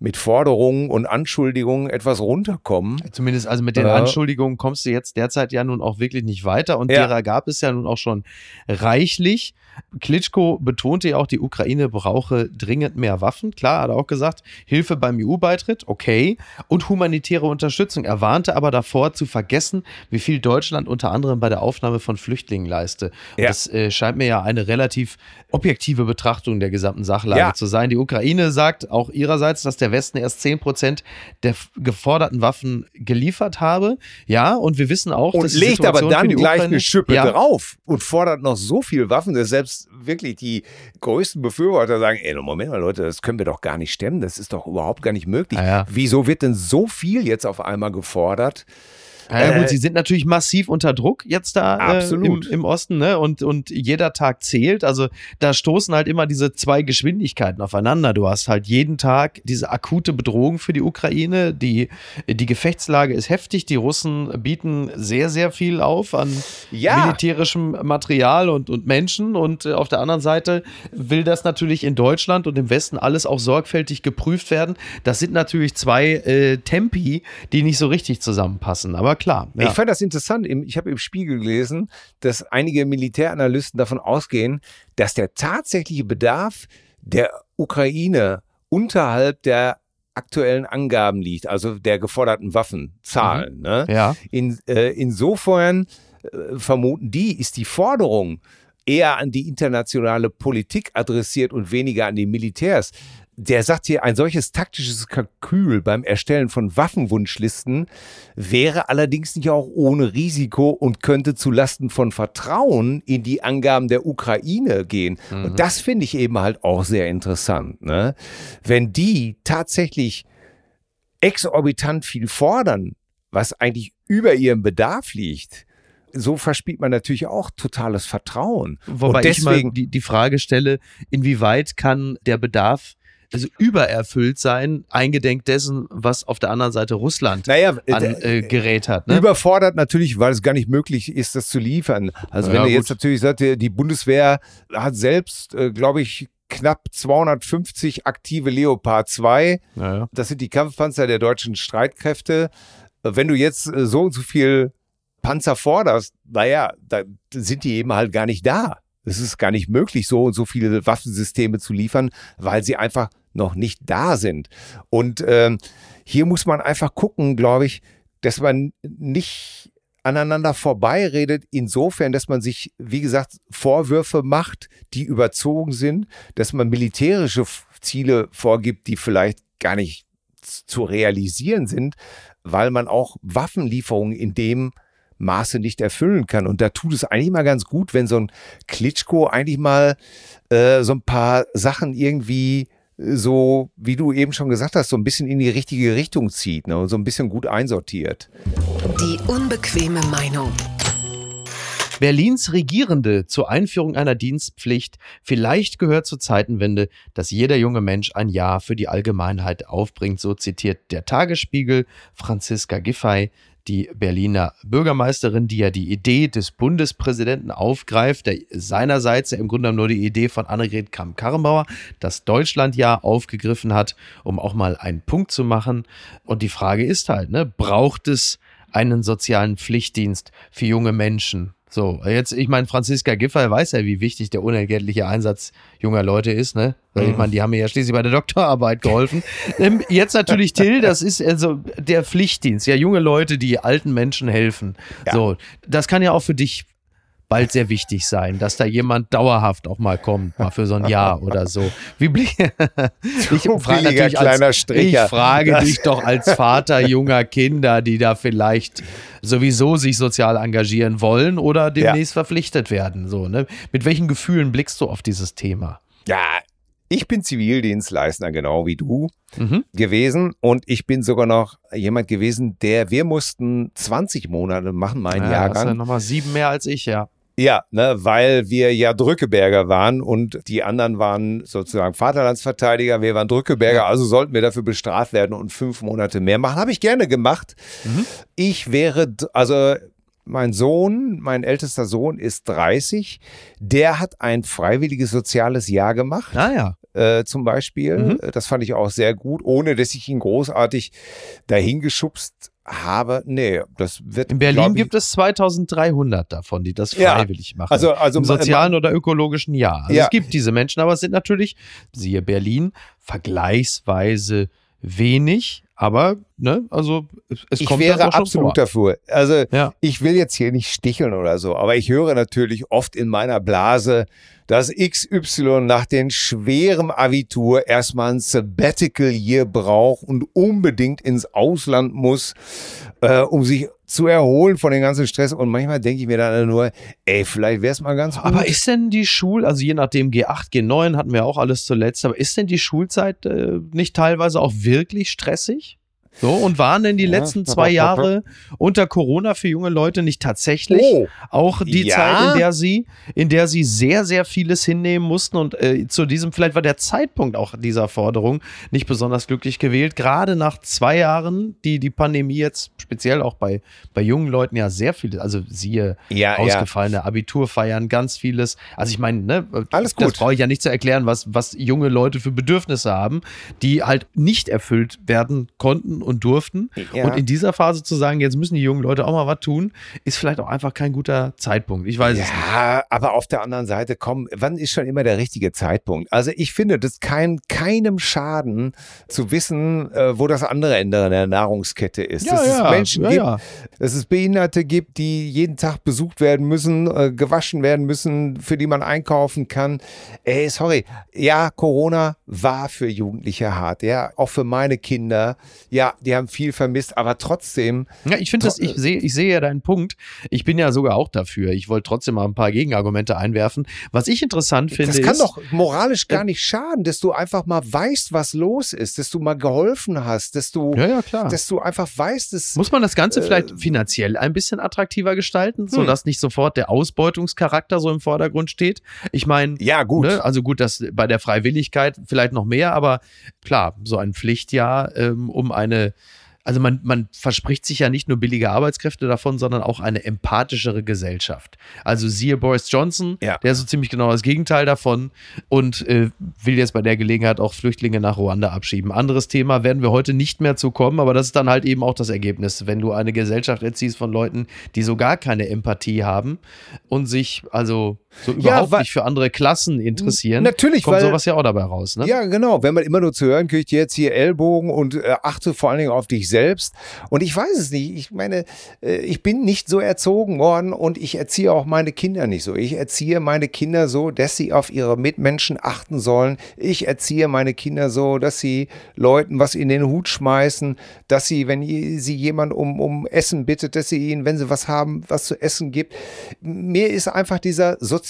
Speaker 3: mit Forderungen und Anschuldigungen etwas runterkommen.
Speaker 1: Zumindest also mit den äh, Anschuldigungen kommst du jetzt derzeit ja nun auch wirklich nicht weiter und ja. derer gab es ja nun auch schon reichlich. Klitschko betonte ja auch, die Ukraine brauche dringend mehr Waffen. Klar, hat er auch gesagt, Hilfe beim EU-Beitritt, okay. Und humanitäre Unterstützung. Er warnte aber davor zu vergessen, wie viel Deutschland unter anderem bei der Aufnahme von Flüchtlingen leiste. Ja. Das äh, scheint mir ja eine relativ objektive Betrachtung der gesamten Sachlage ja. zu sein. Die Ukraine sagt auch ihrerseits, dass der Westen erst 10 Prozent der geforderten Waffen geliefert habe. Ja, und wir wissen auch,
Speaker 3: und dass legt aber dann gleich eine Schippe ja. drauf und fordert noch so viel Waffen, dass selbst selbst wirklich die größten Befürworter sagen, ey, Moment mal, Leute, das können wir doch gar nicht stemmen, das ist doch überhaupt gar nicht möglich. Ah, ja. Wieso wird denn so viel jetzt auf einmal gefordert?
Speaker 1: Ja, gut, äh, sie sind natürlich massiv unter Druck jetzt da äh, im, im, Osten, ne? Und, und jeder Tag zählt. Also da stoßen halt immer diese zwei Geschwindigkeiten aufeinander. Du hast halt jeden Tag diese akute Bedrohung für die Ukraine. Die, die Gefechtslage ist heftig. Die Russen bieten sehr, sehr viel auf an ja. militärischem Material und, und Menschen. Und äh, auf der anderen Seite will das natürlich in Deutschland und im Westen alles auch sorgfältig geprüft werden. Das sind natürlich zwei äh, Tempi, die nicht so richtig zusammenpassen. Aber klar.
Speaker 3: Ja. Ich fand das interessant. Ich habe im Spiegel gelesen, dass einige Militäranalysten davon ausgehen, dass der tatsächliche Bedarf der Ukraine unterhalb der aktuellen Angaben liegt, also der geforderten Waffenzahlen. Mhm. Ne? Ja. In, äh, insofern äh, vermuten die, ist die Forderung eher an die internationale Politik adressiert und weniger an die Militärs der sagt hier, ein solches taktisches Kalkül beim Erstellen von Waffenwunschlisten wäre allerdings nicht auch ohne Risiko und könnte zu Lasten von Vertrauen in die Angaben der Ukraine gehen. Mhm. Und das finde ich eben halt auch sehr interessant. Ne? Wenn die tatsächlich exorbitant viel fordern, was eigentlich über ihrem Bedarf liegt, so verspielt man natürlich auch totales Vertrauen.
Speaker 1: Wobei deswegen, ich mal die, die Frage stelle, inwieweit kann der Bedarf also übererfüllt sein, eingedenk dessen, was auf der anderen Seite Russland naja, an äh, Gerät hat.
Speaker 3: Ne? Überfordert natürlich, weil es gar nicht möglich ist, das zu liefern. Also ja, wenn du jetzt natürlich sagst, die Bundeswehr hat selbst, äh, glaube ich, knapp 250 aktive Leopard 2. Ja, das sind die Kampfpanzer der deutschen Streitkräfte. Wenn du jetzt äh, so und so viel Panzer forderst, naja, da sind die eben halt gar nicht da. Es ist gar nicht möglich, so und so viele Waffensysteme zu liefern, weil sie einfach noch nicht da sind. Und ähm, hier muss man einfach gucken, glaube ich, dass man nicht aneinander vorbeiredet, insofern, dass man sich, wie gesagt, Vorwürfe macht, die überzogen sind, dass man militärische Ziele vorgibt, die vielleicht gar nicht zu realisieren sind, weil man auch Waffenlieferungen in dem Maße nicht erfüllen kann. Und da tut es eigentlich mal ganz gut, wenn so ein Klitschko eigentlich mal äh, so ein paar Sachen irgendwie so, wie du eben schon gesagt hast, so ein bisschen in die richtige Richtung zieht ne, und so ein bisschen gut einsortiert.
Speaker 2: Die unbequeme Meinung.
Speaker 1: Berlins Regierende zur Einführung einer Dienstpflicht. Vielleicht gehört zur Zeitenwende, dass jeder junge Mensch ein Jahr für die Allgemeinheit aufbringt. So zitiert der Tagesspiegel Franziska Giffey, die Berliner Bürgermeisterin, die ja die Idee des Bundespräsidenten aufgreift, der seinerseits ja im Grunde nur die Idee von Annegret Kramp-Karrenbauer, das Deutschlandjahr aufgegriffen hat, um auch mal einen Punkt zu machen. Und die Frage ist halt, ne, braucht es einen sozialen Pflichtdienst für junge Menschen? So, jetzt, ich meine, Franziska Giffey weiß ja, wie wichtig der unentgeltliche Einsatz junger Leute ist, ne? Ich meine, die haben mir ja schließlich bei der Doktorarbeit geholfen. Ähm, jetzt natürlich Till, das ist also der Pflichtdienst, ja, junge Leute, die alten Menschen helfen.
Speaker 3: Ja.
Speaker 1: So, das kann ja auch für dich bald sehr wichtig sein, dass da jemand dauerhaft auch mal kommt, mal für so ein Jahr oder so. Wie blick ich frage natürlich
Speaker 3: kleiner
Speaker 1: als, ich frage
Speaker 3: Das-
Speaker 1: dich doch als Vater junger Kinder, die da vielleicht sowieso sich sozial engagieren wollen oder demnächst verpflichtet werden. So, ne? Mit welchen Gefühlen blickst du auf dieses Thema?
Speaker 3: Ja, ich bin Zivildienstleister, genau wie du
Speaker 1: Mhm.
Speaker 3: gewesen. Und ich bin sogar noch jemand gewesen, der, wir mussten 20 Monate machen, mein
Speaker 1: Ja, ja
Speaker 3: Jahrgang.
Speaker 1: nochmal sieben mehr als ich, ja.
Speaker 3: Ja, ne, weil wir ja Drückeberger waren und die anderen waren sozusagen Vaterlandsverteidiger, wir waren Drückeberger, also sollten wir dafür bestraft werden und fünf Monate mehr machen. Habe ich gerne gemacht.
Speaker 1: Mhm.
Speaker 3: Ich wäre, also mein Sohn, mein ältester Sohn ist 30, der hat ein freiwilliges soziales Jahr gemacht
Speaker 1: Naja.
Speaker 3: äh, zum Beispiel.
Speaker 1: Mhm.
Speaker 3: Das fand ich auch sehr gut, ohne dass ich ihn großartig dahingeschubst habe. Nee, das wird.
Speaker 1: In Berlin
Speaker 3: ich,
Speaker 1: gibt es 2300 davon, die das
Speaker 3: Ja,
Speaker 1: freiwillig machen.
Speaker 3: Also, also
Speaker 1: Im sozialen oder ökologischen Jahr. Also
Speaker 3: Ja.
Speaker 1: Es gibt diese Menschen, aber es sind natürlich, siehe Berlin, vergleichsweise wenig. Aber, ne, also es, es
Speaker 3: ich
Speaker 1: kommt
Speaker 3: wäre
Speaker 1: schon
Speaker 3: absolut
Speaker 1: vor.
Speaker 3: dafür. Also
Speaker 1: Ja.
Speaker 3: ich will jetzt hier nicht sticheln oder so, aber ich höre natürlich oft in meiner Blase, dass XY nach dem schweren Abitur erstmal ein Sabbatical Year braucht und unbedingt ins Ausland muss, äh, um sich zu erholen von dem ganzen Stress. Und manchmal denke ich mir dann nur, ey, vielleicht wäre es mal ganz gut.
Speaker 1: Aber ist denn die Schul, also je nachdem G8, G9 hatten wir auch alles zuletzt, aber ist denn die Schulzeit äh, nicht teilweise auch wirklich stressig? So, und waren denn die
Speaker 3: Ja.
Speaker 1: letzten zwei Jahre unter Corona für junge Leute nicht tatsächlich
Speaker 3: Oh.
Speaker 1: auch die
Speaker 3: Ja.
Speaker 1: Zeit, in der sie, in der sie sehr, sehr vieles hinnehmen mussten und äh, zu diesem, vielleicht war der Zeitpunkt auch dieser Forderung nicht besonders glücklich gewählt, gerade nach zwei Jahren, die die Pandemie jetzt speziell auch bei, bei jungen Leuten ja sehr viele, also siehe
Speaker 3: Ja,
Speaker 1: ausgefallene Abiturfeiern, ganz vieles. Also ich meine, ne,
Speaker 3: Alles
Speaker 1: das
Speaker 3: gut.
Speaker 1: brauche ich ja nicht zu erklären, was, was junge Leute für Bedürfnisse haben, die halt nicht erfüllt werden konnten und durften.
Speaker 3: Ja.
Speaker 1: Und in dieser Phase zu sagen, jetzt müssen die jungen Leute auch mal was tun, ist vielleicht auch einfach kein guter Zeitpunkt. Ich weiß es nicht.
Speaker 3: Ja, aber auf der anderen Seite, komm, wann ist schon immer der richtige Zeitpunkt? Also ich finde, das kann keinem schaden zu wissen, äh, wo das andere Ende der Nahrungskette ist.
Speaker 1: Ja,
Speaker 3: dass
Speaker 1: ja,
Speaker 3: es Menschen
Speaker 1: ja,
Speaker 3: gibt,
Speaker 1: ja.
Speaker 3: dass es Behinderte gibt, die jeden Tag besucht werden müssen, äh, gewaschen werden müssen, für die man einkaufen kann. Ey, sorry. Ja, Corona war für Jugendliche hart. Ja, auch für meine Kinder. Ja, die haben viel vermisst, aber trotzdem.
Speaker 1: Ja, ich finde das, ich sehe, ich sehe ja deinen Punkt. Ich bin ja sogar auch dafür. Ich wollte trotzdem mal ein paar Gegenargumente einwerfen. Was ich interessant finde,
Speaker 3: das kann
Speaker 1: ist,
Speaker 3: doch moralisch gar nicht schaden, dass du einfach mal weißt, was los ist, dass du mal geholfen hast, dass du,
Speaker 1: ja, ja, klar.
Speaker 3: dass du einfach weißt, dass
Speaker 1: Muss man das Ganze
Speaker 3: Äh,
Speaker 1: vielleicht finanziell ein bisschen attraktiver gestalten,
Speaker 3: Hm.
Speaker 1: sodass nicht sofort der Ausbeutungscharakter so im Vordergrund steht? Ich meine,
Speaker 3: ja gut.
Speaker 1: Ne? Also gut, das bei der Freiwilligkeit vielleicht noch mehr, aber klar, so ein Pflichtjahr ähm, um eine, also man, man verspricht sich ja nicht nur billige Arbeitskräfte davon, sondern auch eine empathischere Gesellschaft. Also siehe Boris Johnson,
Speaker 3: Ja.
Speaker 1: der ist so ziemlich genau das Gegenteil davon und äh, will jetzt bei der Gelegenheit auch Flüchtlinge nach Ruanda abschieben. Anderes Thema werden wir heute nicht mehr zu kommen, aber das ist dann halt eben auch das Ergebnis, wenn du eine Gesellschaft erziehst von Leuten, die so gar keine Empathie haben und sich also so überhaupt
Speaker 3: weil-
Speaker 1: nicht für andere Klassen interessieren,
Speaker 3: Natürlich,
Speaker 1: kommt
Speaker 3: weil-
Speaker 1: sowas ja auch dabei raus. Ne?
Speaker 3: Ja, genau. Wenn man immer nur zu hören kriegt, jetzt hier Ellbogen und äh, achte vor allen Dingen auf dich selbst. Und ich weiß es nicht. Ich meine, äh, ich bin nicht so erzogen worden und ich erziehe auch meine Kinder nicht so. Ich erziehe meine Kinder so, dass sie auf ihre Mitmenschen achten sollen. Ich erziehe meine Kinder so, dass sie Leuten was in den Hut schmeißen, dass sie, wenn sie jemand um, um Essen bittet, dass sie ihnen, wenn sie was haben, was zu essen gibt. Mir ist einfach dieser soziale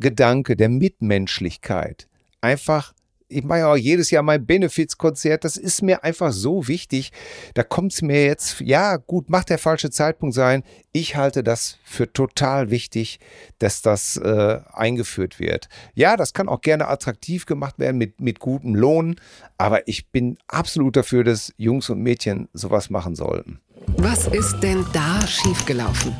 Speaker 3: Gedanke der Mitmenschlichkeit einfach ich mache ja auch jedes Jahr mein Benefizkonzert. Das ist mir einfach so wichtig. Da kommt es mir jetzt, ja, gut, macht der falsche Zeitpunkt sein. Ich halte das für total wichtig, dass das äh, eingeführt wird. Ja, das kann auch gerne attraktiv gemacht werden mit, mit gutem Lohn. Aber ich bin absolut dafür, dass Jungs und Mädchen sowas machen sollten.
Speaker 2: Was ist denn da schiefgelaufen?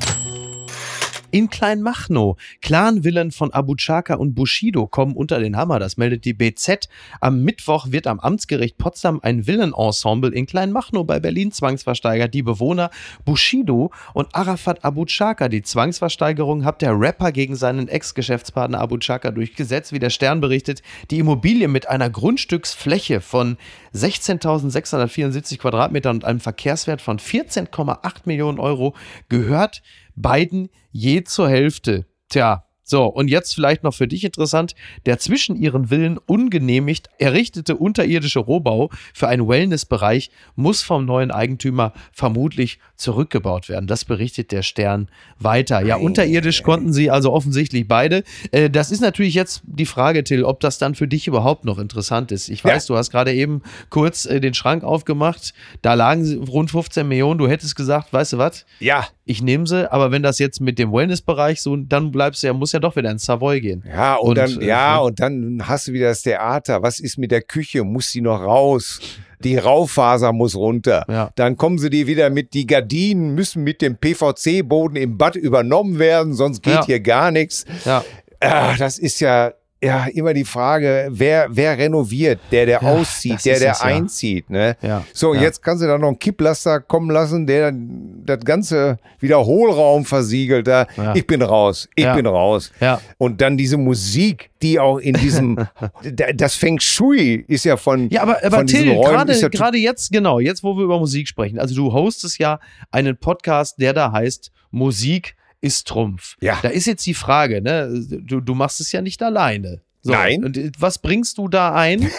Speaker 1: In Kleinmachnow. Clanvillen von Abu Chaka und Bushido kommen unter den Hammer. Das meldet die BZ. Am Mittwoch wird am Amtsgericht Potsdam ein Villenensemble in Kleinmachnow bei Berlin zwangsversteigert. Die Bewohner Bushido und Arafat Abu Chaka. Die Zwangsversteigerung hat der Rapper gegen seinen Ex-Geschäftspartner Abu Chaka durchgesetzt. Wie der Stern berichtet, die Immobilie mit einer Grundstücksfläche von 16.674 Quadratmetern und einem Verkehrswert von 14,8 Millionen Euro gehört beiden je zur Hälfte. Tja, so, und jetzt vielleicht noch für dich interessant, der zwischen ihren Villen ungenehmigt errichtete unterirdische Rohbau für einen Wellnessbereich muss vom neuen Eigentümer vermutlich zurückgebaut werden. Das berichtet der Stern weiter. Ja, unterirdisch konnten sie also offensichtlich beide. Äh, das ist natürlich jetzt die Frage, Till, ob das dann für dich überhaupt noch interessant ist. Ich weiß, ja. du hast gerade eben kurz äh, den Schrank aufgemacht, da lagen rund 15 Millionen, du hättest gesagt, weißt du was?
Speaker 3: Ja.
Speaker 1: Ich nehme sie, aber wenn das jetzt mit dem Wellnessbereich so, dann bleibst du ja, muss ja doch wieder ins Savoy gehen.
Speaker 3: Ja, und, und dann, äh, ja, und dann hast du wieder das Theater. Was ist mit der Küche? Muss sie noch raus? Die Raufaser muss runter. Ja. Dann kommen sie dir wieder mit, die Gardinen müssen mit dem PVC-Boden im Bad übernommen werden, sonst geht ja. hier gar nichts. Ja. Ach, das ist ja, ja immer die Frage, wer, wer renoviert, der, der ja, auszieht, der, der es, einzieht. Ne? Ja. So, ja. jetzt kannst du da noch einen Kipplaster kommen lassen, der das ganze Wiederholraum versiegelt. Da, Ich bin raus, ich bin raus. Und dann diese Musik, die auch in diesem, das Feng Shui ist ja von.
Speaker 1: Ja, aber, aber Till, gerade, ja gerade jetzt, genau, jetzt, wo wir über Musik sprechen. Also du hostest ja einen Podcast, der da heißt Musik ist Trumpf. Ja. Da ist jetzt die Frage, ne? Du, du machst es ja nicht alleine.
Speaker 3: So, Nein.
Speaker 1: Und äh, was bringst du da ein?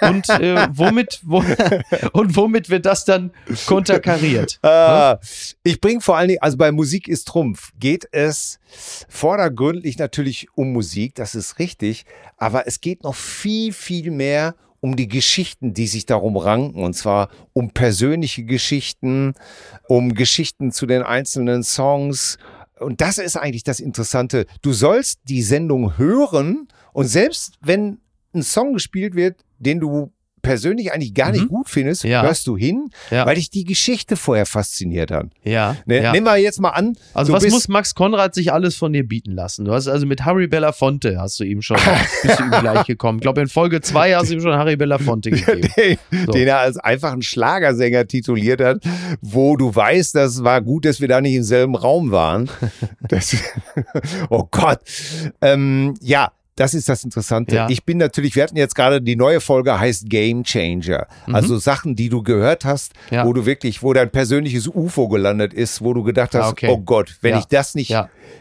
Speaker 1: und äh, womit wo, und womit wird das dann konterkariert?
Speaker 3: Äh, ich bringe vor allen Dingen, also bei Musik ist Trumpf, geht es vordergründlich natürlich um Musik, das ist richtig, aber es geht noch viel, viel mehr um die Geschichten, die sich darum ranken, und zwar um persönliche Geschichten, um Geschichten zu den einzelnen Songs, und das ist eigentlich das Interessante. Du sollst die Sendung hören und selbst wenn ein Song gespielt wird, den du persönlich eigentlich gar nicht mhm. gut findest, ja. hörst du hin, ja. weil dich die Geschichte vorher fasziniert hat.
Speaker 1: Ja.
Speaker 3: Ne,
Speaker 1: ja.
Speaker 3: Nimm mal jetzt mal an.
Speaker 1: Also was muss Max Konrad sich alles von dir bieten lassen? Du hast also mit Harry Belafonte hast du ihm schon bist du ihm gleich gekommen. Ich glaube in Folge 2 hast du ihm schon Harry Belafonte gegeben.
Speaker 3: den, so. den er als einfach einen Schlagersänger tituliert hat, wo du weißt, das war gut, dass wir da nicht im selben Raum waren. Das, oh Gott. Ähm, ja, das ist das Interessante. Ja. Ich bin natürlich, wir hatten jetzt gerade die neue Folge heißt Game Changer. Mhm. Also Sachen, die du gehört hast, ja. wo du wirklich, wo dein persönliches UFO gelandet ist, wo du gedacht hast, ah, okay. oh Gott, wenn ja. ich das nicht,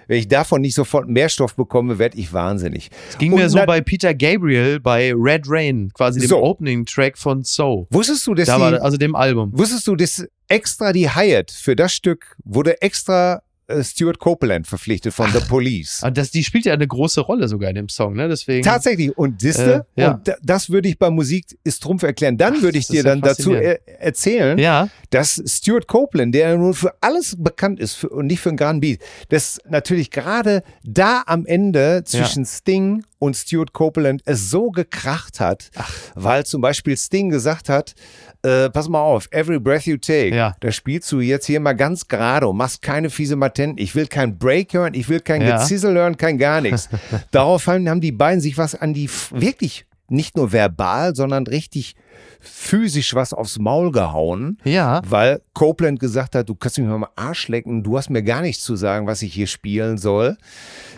Speaker 3: wenn ich davon nicht sofort mehr Stoff bekomme, werde ich wahnsinnig.
Speaker 1: Es ging Und mir so bei Peter Gabriel bei Red Rain, quasi dem so. Opening Track von So.
Speaker 3: Wusstest du, dass
Speaker 1: da war, also dem Album.
Speaker 3: Wusstest du, dass extra die Hyatt für das Stück wurde extra Stuart Copeland verpflichtet von Ach, The Police.
Speaker 1: Ah, das, die spielt ja eine große Rolle sogar in dem Song, ne? Deswegen.
Speaker 3: Tatsächlich. Und siehste, äh, ja. und das würde ich bei Musik ist Trumpf erklären. Dann würde ich dir dann dazu er erzählen, ja. dass Stuart Copeland, der nun für alles bekannt ist für, und nicht für einen Grand Beat, dass natürlich gerade da am Ende zwischen. Sting und Stuart Copeland es so gekracht hat, Ach. weil zum Beispiel Sting gesagt hat, äh, pass mal auf, Every Breath You Take, ja. da spielst du jetzt hier mal ganz gerade und machst keine fiese Matenten. Ich will kein Break hören, ich will kein ja. Gezissel hören, kein gar nichts. Daraufhin haben die beiden sich was an die, wirklich nicht nur verbal, sondern richtig physisch was aufs Maul gehauen. Ja. Weil Copeland gesagt hat, du kannst mich mal am Arsch lecken, du hast mir gar nichts zu sagen, was ich hier spielen soll.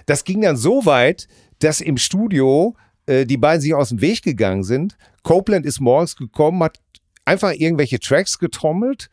Speaker 3: Das ging dann so weit, dass im Studio äh, die beiden sich aus dem Weg gegangen sind. Copeland ist morgens gekommen, hat einfach irgendwelche Tracks getrommelt.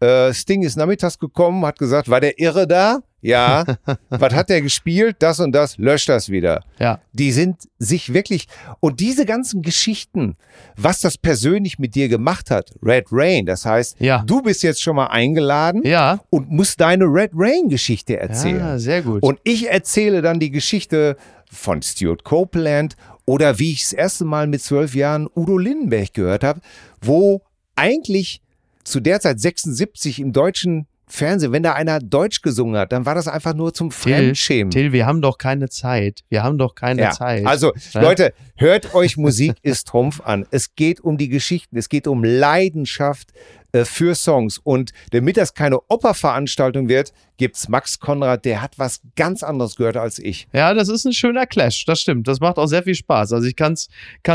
Speaker 3: Äh, Sting ist nachmittags gekommen, hat gesagt, war der Irre da? Ja. Was hat der gespielt? Das und das, löscht das wieder.
Speaker 1: Ja.
Speaker 3: Die sind sich wirklich, und diese ganzen Geschichten, was das persönlich mit dir gemacht hat, Red Rain, das heißt,
Speaker 1: Ja.
Speaker 3: du bist jetzt schon mal eingeladen
Speaker 1: Ja.
Speaker 3: und musst deine Red Rain Geschichte erzählen.
Speaker 1: Ja, sehr gut.
Speaker 3: Und ich erzähle dann die Geschichte von Stuart Copeland oder wie ich das erste Mal mit zwölf Jahren Udo Lindenberg gehört habe, wo eigentlich zu der Zeit 76 im deutschen Fernsehen, wenn da einer Deutsch gesungen hat, dann war das einfach nur zum
Speaker 1: Till,
Speaker 3: Fremdschämen.
Speaker 1: Till, wir haben doch keine Zeit. Wir haben doch keine
Speaker 3: Ja,
Speaker 1: Zeit.
Speaker 3: also
Speaker 1: Ja?
Speaker 3: Leute, hört euch Musik ist Trumpf an. Es geht um die Geschichten, es geht um Leidenschaft äh, für Songs. Und damit das keine Operveranstaltung wird, gibt's Max Konrad, der hat was ganz anderes gehört als ich.
Speaker 1: Ja, das ist ein schöner Clash, das stimmt. Das macht auch sehr viel Spaß. Also ich kann es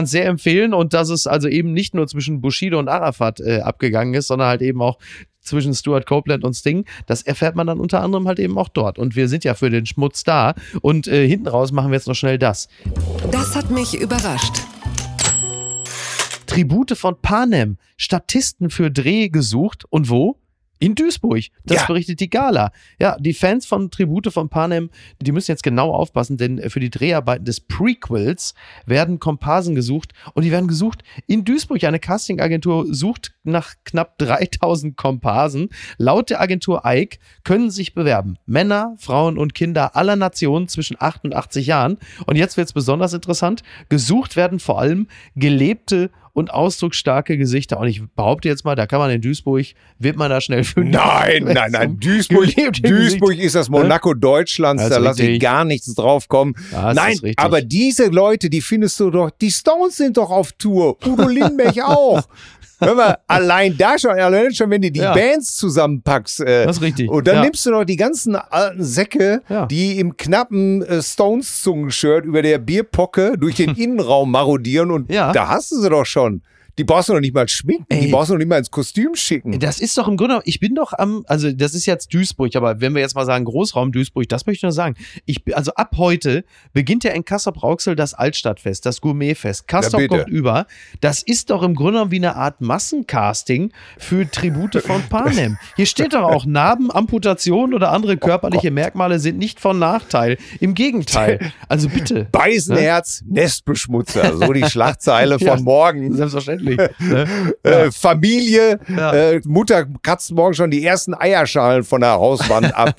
Speaker 1: sehr empfehlen und dass es also eben nicht nur zwischen Bushido und Arafat äh, abgegangen ist, sondern halt eben auch zwischen Stuart Copeland und Sting, das erfährt man dann unter anderem halt eben auch dort. Und wir sind ja für den Schmutz da. Und äh, hinten raus machen wir jetzt noch schnell das.
Speaker 2: Das hat mich überrascht.
Speaker 1: Tribute von Panem, Statisten für Dreh gesucht. Und wo? In Duisburg. Das
Speaker 3: Ja.
Speaker 1: berichtet die Gala. Ja, die Fans von Tribute von Panem, die müssen jetzt genau aufpassen, denn für die Dreharbeiten des Prequels werden Komparsen gesucht und die werden gesucht in Duisburg. Eine Castingagentur sucht nach knapp 3000 Komparsen. Laut der Agentur Ike können sich bewerben Männer, Frauen und Kinder aller Nationen zwischen 8 und 80 Jahren. Und jetzt wird es besonders interessant. Gesucht werden vor allem gelebte und ausdrucksstarke Gesichter. Und ich behaupte jetzt mal, da kann man in Duisburg, wird man da schnell fündig.
Speaker 3: Nein, nein, nein. Duisburg, Duisburg
Speaker 1: Gesicht.
Speaker 3: ist das Monaco Deutschlands,
Speaker 1: Das
Speaker 3: da lasse ich gar nichts drauf kommen.
Speaker 1: Das
Speaker 3: Nein, aber diese Leute, die findest du doch, die Stones sind doch auf Tour. Udo Lindenberg auch. Hör mal, allein da schon, allein schon, wenn du die
Speaker 1: Ja.
Speaker 3: Bands zusammenpackst. Äh,
Speaker 1: Das ist richtig.
Speaker 3: Und dann
Speaker 1: Ja.
Speaker 3: nimmst du noch die ganzen alten Säcke,
Speaker 1: Ja.
Speaker 3: die im knappen äh, Stones-Zungenshirt über der Bierpocke durch den Innenraum marodieren und
Speaker 1: Ja.
Speaker 3: da hast du sie doch schon. Die brauchst du noch nicht mal schminken, die
Speaker 1: Ey.
Speaker 3: brauchst du noch nicht mal ins Kostüm schicken.
Speaker 1: Das ist doch im Grunde, ich bin doch am, also das ist jetzt Duisburg, aber wenn wir jetzt mal sagen Großraum Duisburg, das möchte ich nur sagen. Ich, also ab heute beginnt ja in Kassel-Brauxel das Altstadtfest, das Gourmetfest. Kassel
Speaker 3: Ja,
Speaker 1: kommt über. Das ist doch im Grunde genommen wie eine Art Massencasting für Tribute von Panem. Hier steht doch auch, Narben, Amputation oder andere körperliche Merkmale sind nicht von Nachteil. Im Gegenteil. Also bitte.
Speaker 3: Beißenherz, Nestbeschmutzer, so die Schlagzeile
Speaker 1: Ja.
Speaker 3: von morgen.
Speaker 1: Selbstverständlich. Ne?
Speaker 3: Äh, Familie,
Speaker 1: Ja.
Speaker 3: äh, Mutter kratzt morgen schon die ersten Eierschalen von der Hauswand ab.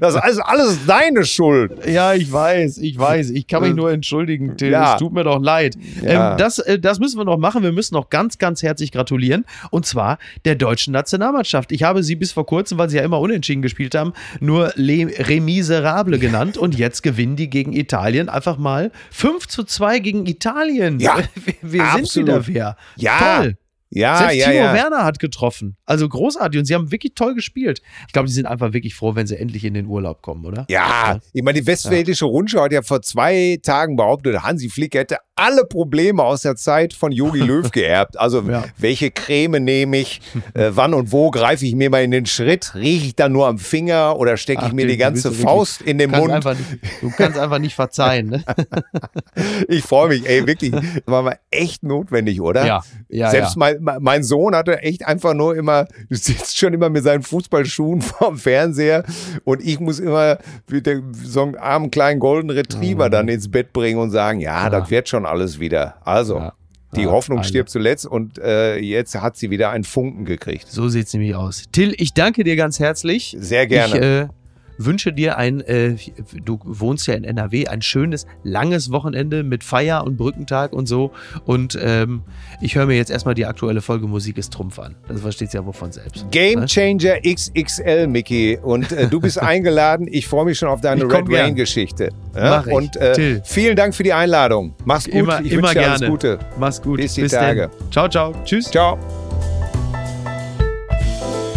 Speaker 3: das ist alles, alles deine Schuld.
Speaker 1: Ja, ich weiß, ich weiß. Ich kann mich nur entschuldigen, Till.
Speaker 3: Ja.
Speaker 1: Es tut mir doch leid.
Speaker 3: Ja.
Speaker 1: Ähm, das, äh, das müssen wir noch machen. Wir müssen noch ganz, ganz herzlich gratulieren. Und zwar der deutschen Nationalmannschaft. Ich habe sie bis vor kurzem, weil sie ja immer unentschieden gespielt haben, nur Le Remiserable genannt. Und jetzt gewinnen die gegen Italien einfach mal 5 zu 2 gegen Italien.
Speaker 3: Ja,
Speaker 1: wir wir sind wieder wer.
Speaker 3: Ja.
Speaker 1: Toll.
Speaker 3: Ja,
Speaker 1: Selbst
Speaker 3: ja,
Speaker 1: Timo
Speaker 3: ja.
Speaker 1: Werner hat getroffen. Also großartig. Und sie haben wirklich toll gespielt. Ich glaube, die sind einfach wirklich froh, wenn sie endlich in den Urlaub kommen, oder?
Speaker 3: Ja, ich meine, die Westfälische Rundschau hat ja vor zwei Tagen behauptet, Hansi Flick hätte alle Probleme aus der Zeit von Yogi Löw geerbt. Also
Speaker 1: Ja.
Speaker 3: welche Creme nehme ich, äh, wann und wo greife ich mir mal in den Schritt, rieche ich dann nur am Finger oder stecke ich mir die ganze Faust in den Mund?
Speaker 1: Nicht, du kannst einfach nicht verzeihen. Ne?
Speaker 3: Ich freue mich, ey, wirklich, das war mal echt notwendig, oder?
Speaker 1: Ja, ja,
Speaker 3: Selbst
Speaker 1: ja.
Speaker 3: Mein, mein- Sohn hatte echt einfach nur immer, sitzt schon immer mit seinen Fußballschuhen vorm Fernseher und ich muss immer mit dem, so einen armen kleinen Golden Retriever dann ins Bett bringen und sagen, ja, das wird schon alles wieder. Also,
Speaker 1: Ja.
Speaker 3: die
Speaker 1: Ja,
Speaker 3: Hoffnung
Speaker 1: eine.
Speaker 3: stirbt zuletzt und äh, jetzt hat sie wieder einen Funken gekriegt.
Speaker 1: So sieht's nämlich aus. Till, ich danke dir ganz herzlich.
Speaker 3: Sehr gerne.
Speaker 1: Ich äh, wünsche dir ein, äh, du wohnst ja in NRW, ein schönes, langes Wochenende mit Feier und Brückentag und so. Und ähm, ich höre mir jetzt erstmal die aktuelle Folge Musik ist Trumpf an. Das versteht ja wohl von selbst.
Speaker 3: Game
Speaker 1: Ne?
Speaker 3: Changer XXL, Mickey. Und äh, du bist eingeladen. Ich freue mich schon auf deine Red. Rain-Geschichte.
Speaker 1: Mach ich.
Speaker 3: Und äh, vielen Dank für die Einladung. Mach's gut.
Speaker 1: Immer,
Speaker 3: ich
Speaker 1: immer
Speaker 3: dir
Speaker 1: gerne.
Speaker 3: alles Gute.
Speaker 1: Mach's gut.
Speaker 3: Bis die. Tage.
Speaker 1: Ciao, ciao. Tschüss.
Speaker 3: Ciao.